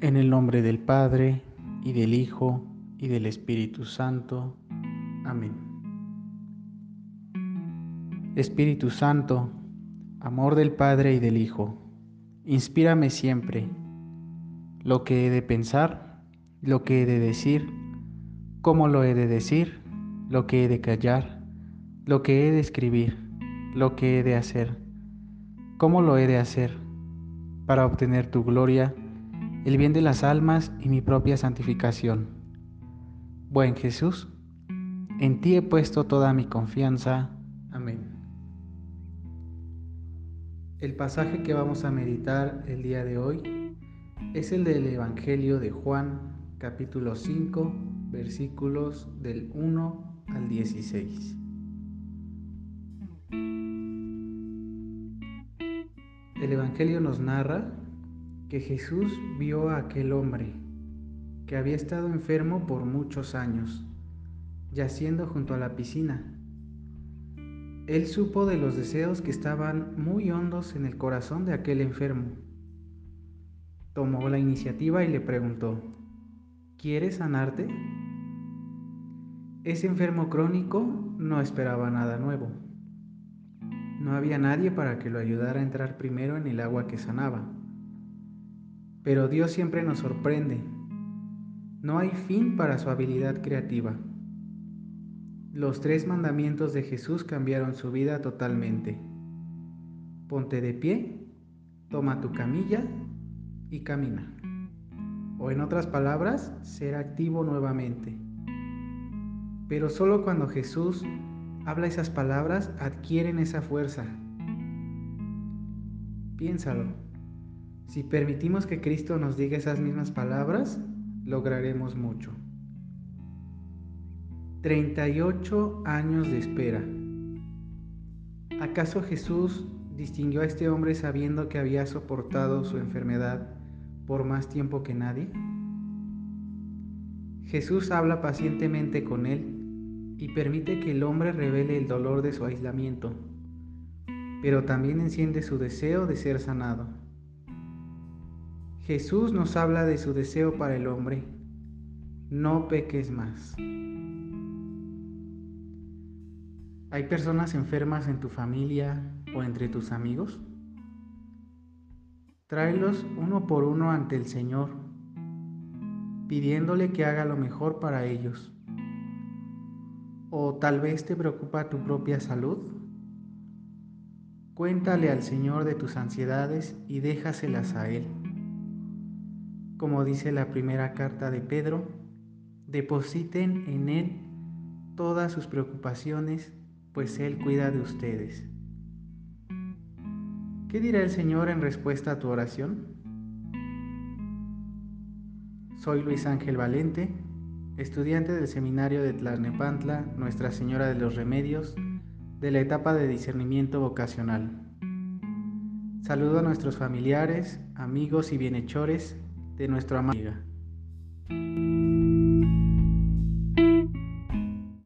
En el nombre del Padre, y del Hijo, y del Espíritu Santo. Amén. Espíritu Santo, amor del Padre y del Hijo, inspírame siempre lo que he de pensar, lo que he de decir, cómo lo he de decir, lo que he de callar, lo que he de escribir, lo que he de hacer, cómo lo he de hacer, para obtener tu gloria, el bien de las almas y mi propia santificación. Buen Jesús, en ti he puesto toda mi confianza. Amén. El pasaje que vamos a meditar el día de hoy es el del Evangelio de Juan, capítulo 5, versículos del 1 al 16. El Evangelio nos narra que Jesús vio a aquel hombre que había estado enfermo por muchos años, yaciendo junto a la piscina. Él supo de los deseos que estaban muy hondos en el corazón de aquel enfermo. Tomó la iniciativa y le preguntó, ¿quieres sanarte? Ese enfermo crónico no esperaba nada nuevo. No había nadie para que lo ayudara a entrar primero en el agua que sanaba. Pero Dios siempre nos sorprende. No hay fin para su habilidad creativa. Los tres mandamientos de Jesús cambiaron su vida totalmente. Ponte de pie, toma tu camilla y camina. O en otras palabras, ser activo nuevamente. Pero solo cuando Jesús habla esas palabras adquieren esa fuerza. Piénsalo. Si permitimos que Cristo nos diga esas mismas palabras, lograremos mucho. 38 años de espera. ¿Acaso Jesús distinguió a este hombre sabiendo que había soportado su enfermedad por más tiempo que nadie? Jesús habla pacientemente con él y permite que el hombre revele el dolor de su aislamiento, pero también enciende su deseo de ser sanado. Jesús nos habla de su deseo para el hombre. No peques más. ¿Hay personas enfermas en tu familia o entre tus amigos? Tráelos uno por uno ante el Señor, pidiéndole que haga lo mejor para ellos. ¿O tal vez te preocupa tu propia salud? Cuéntale al Señor de tus ansiedades y déjaselas a Él como dice la primera carta de Pedro, depositen en Él todas sus preocupaciones, pues Él cuida de ustedes. ¿Qué dirá el Señor en respuesta a tu oración? Soy Luis Ángel Valente, estudiante del seminario de Tlalnepantla, Nuestra Señora de los Remedios, de la etapa de discernimiento vocacional. Saludo a nuestros familiares, amigos y bienhechores de nuestra amiga.